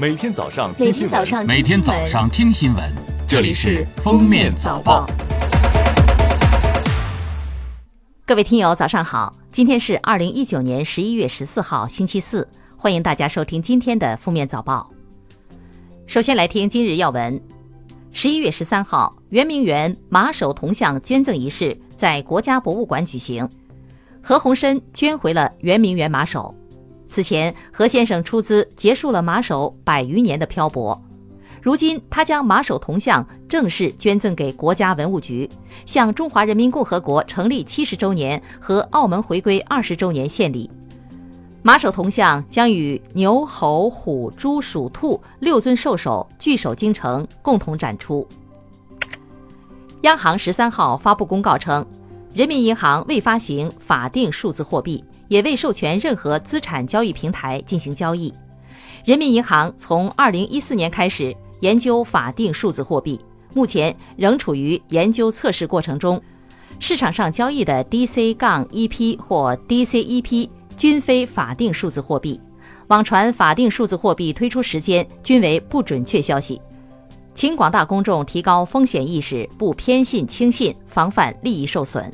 每天早上听新闻，每天早上听新闻，这里是《封面早报》。各位听友，早上好！今天是二零一九年十一月十四号，星期四，欢迎大家收听今天的《封面早报》。首先来听今日要闻：十一月十三号，圆明园马首铜像捐赠仪式在国家博物馆举行，何鸿燊捐回了圆明园马首。此前，何先生出资结束了马首百余年的漂泊，如今他将马首铜像正式捐赠给国家文物局，向中华人民共和国成立七十周年和澳门回归二十周年献礼。马首铜像将与牛、猴、虎、猪、鼠、兔六尊兽首聚首京城，共同展出。央行十三号发布公告称，人民银行未发行法定数字货币。也未授权任何资产交易平台进行交易。人民银行从二零一四年开始研究法定数字货币，目前仍处于研究测试过程中。市场上交易的 DC 杠 EP 或 DCEP 均非法定数字货币，网传法定数字货币推出时间均为不准确消息，请广大公众提高风险意识，不偏信轻信，防范利益受损。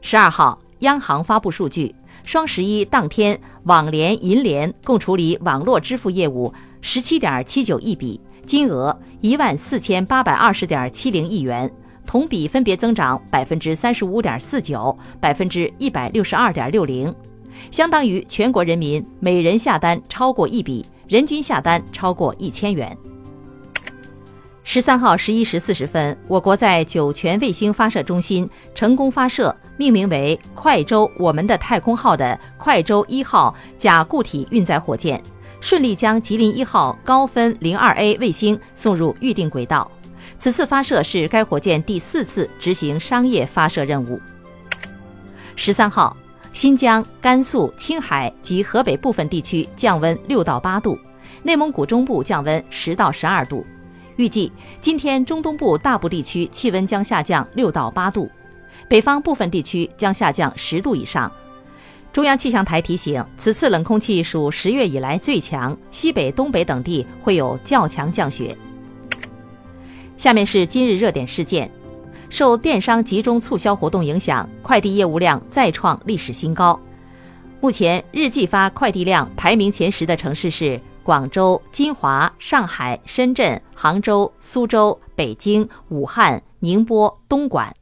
十二号。央行发布数据，双十一当天，网联、银联共处理网络支付业务十七点七九亿笔，金额一万四千八百二十点七零亿元，同比分别增长百分之三十五点四九、百分之一百六十二点六零，相当于全国人民每人下单超过一笔，人均下单超过一千元。十三号十一时四十分，我国在酒泉卫星发射中心成功发射命名为“快舟我们的太空号”的快舟一号甲固体运载火箭，顺利将吉林一号高分零二 A 卫星送入预定轨道。此次发射是该火箭第四次执行商业发射任务。十三号，新疆、甘肃、青海及河北部分地区降温六到八度，内蒙古中部降温十到十二度。预计今天中东部大部地区气温将下降六到八度，北方部分地区将下降十度以上。中央气象台提醒，此次冷空气属十月以来最强，西北、东北等地会有较强降雪。下面是今日热点事件：受电商集中促销活动影响，快递业务量再创历史新高。目前日寄发快递量排名前十的城市是。广州、金华、上海、深圳、杭州、苏州、北京、武汉、宁波、东莞，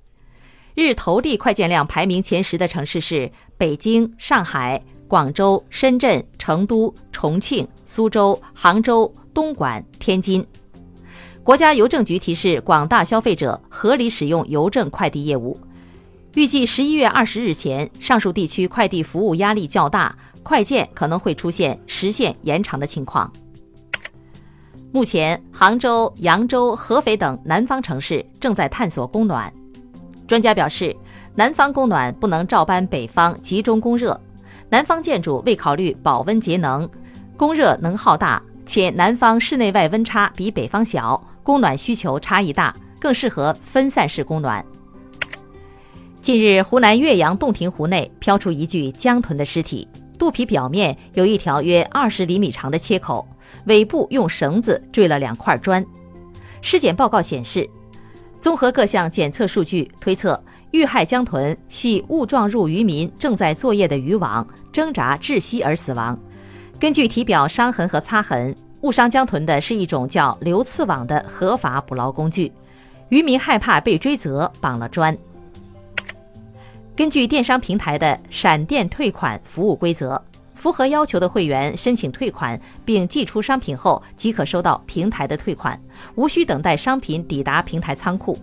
日投递快件量排名前十的城市是北京、上海、广州、深圳、成都、重庆、苏州、杭州、东莞、天津。国家邮政局提示广大消费者合理使用邮政快递业务。预计十一月二十日前，上述地区快递服务压力较大。快件可能会出现时限延长的情况。目前，杭州、扬州、合肥等南方城市正在探索供暖。专家表示，南方供暖不能照搬北方集中供热。南方建筑未考虑保温节能，供热能耗大，且南方室内外温差比北方小，供暖需求差异大，更适合分散式供暖。近日，湖南岳阳洞庭湖内飘出一具江豚的尸体。肚皮表面有一条约二十厘米长的切口，尾部用绳子坠了两块砖。尸检报告显示，综合各项检测数据推测，遇害江豚系误撞入渔民正在作业的渔网，挣扎窒息而死亡。根据体表伤痕和擦痕，误伤江豚的是一种叫流刺网的合法捕捞工具。渔民害怕被追责，绑了砖。根据电商平台的闪电退款服务规则，符合要求的会员申请退款并寄出商品后，即可收到平台的退款，无需等待商品抵达平台仓库。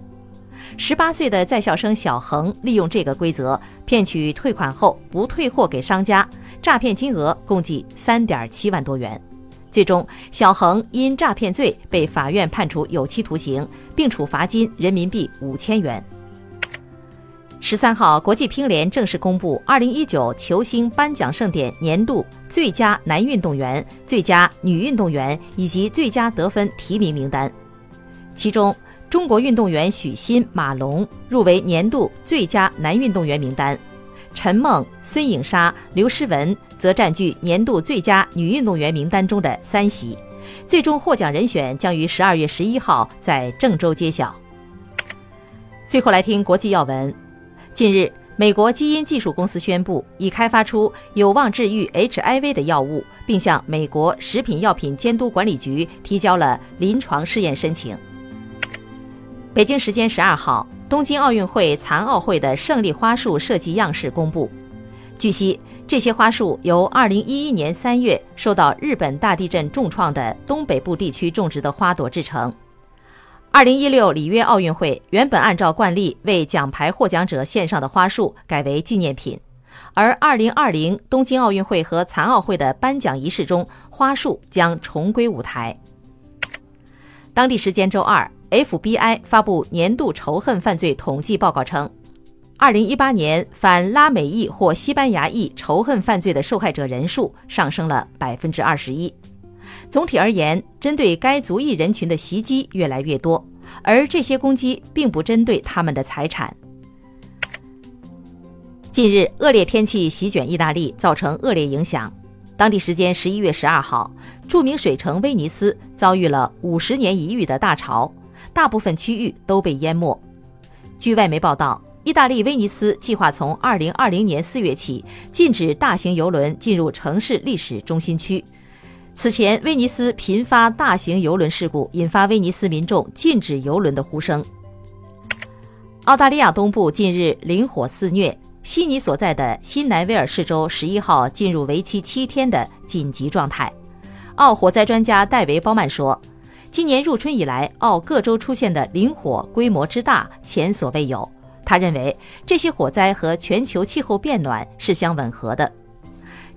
十八岁的在校生小恒利用这个规则骗取退款后不退货给商家，诈骗金额共计三点七万多元。最终，小恒因诈骗罪被法院判处有期徒刑，并处罚金人民币五千元。十三号，国际乒联正式公布二零一九球星颁奖盛典年度最佳男运动员、最佳女运动员以及最佳得分提名名单。其中，中国运动员许昕、马龙入围年度最佳男运动员名单，陈梦、孙颖莎、刘诗雯则占据年度最佳女运动员名单中的三席。最终获奖人选将于十二月十一号在郑州揭晓。最后来听国际要闻。近日，美国基因技术公司宣布已开发出有望治愈 HIV 的药物，并向美国食品药品监督管理局提交了临床试验申请。北京时间十二号，东京奥运会残奥会的胜利花束设计样式公布。据悉，这些花束由2011年3月受到日本大地震重创的东北部地区种植的花朵制成。2016里约奥运会原本按照惯例为奖牌获奖者献上的花束改为纪念品，而2020东京奥运会和残奥会的颁奖仪式中，花束将重归舞台。当地时间周二，FBI 发布年度仇恨犯罪统计报告称。二零一八年反拉美裔或西班牙裔仇恨犯罪的受害者人数上升了百分之二十一。总体而言，针对该族裔人群的袭击越来越多，而这些攻击并不针对他们的财产。近日，恶劣天气席卷意大利，造成恶劣影响。当地时间十一月十二号，著名水城威尼斯遭遇了五十年一遇的大潮，大部分区域都被淹没。据外媒报道。意大利威尼斯计划从二零二零年四月起禁止大型游轮进入城市历史中心区。此前，威尼斯频发大型游轮事故，引发威尼斯民众禁止游轮的呼声。澳大利亚东部近日林火肆虐，悉尼所在的新南威尔士州十一号进入为期七天的紧急状态。澳火灾专家戴维·鲍曼说：“今年入春以来，澳各州出现的林火规模之大，前所未有。”他认为这些火灾和全球气候变暖是相吻合的。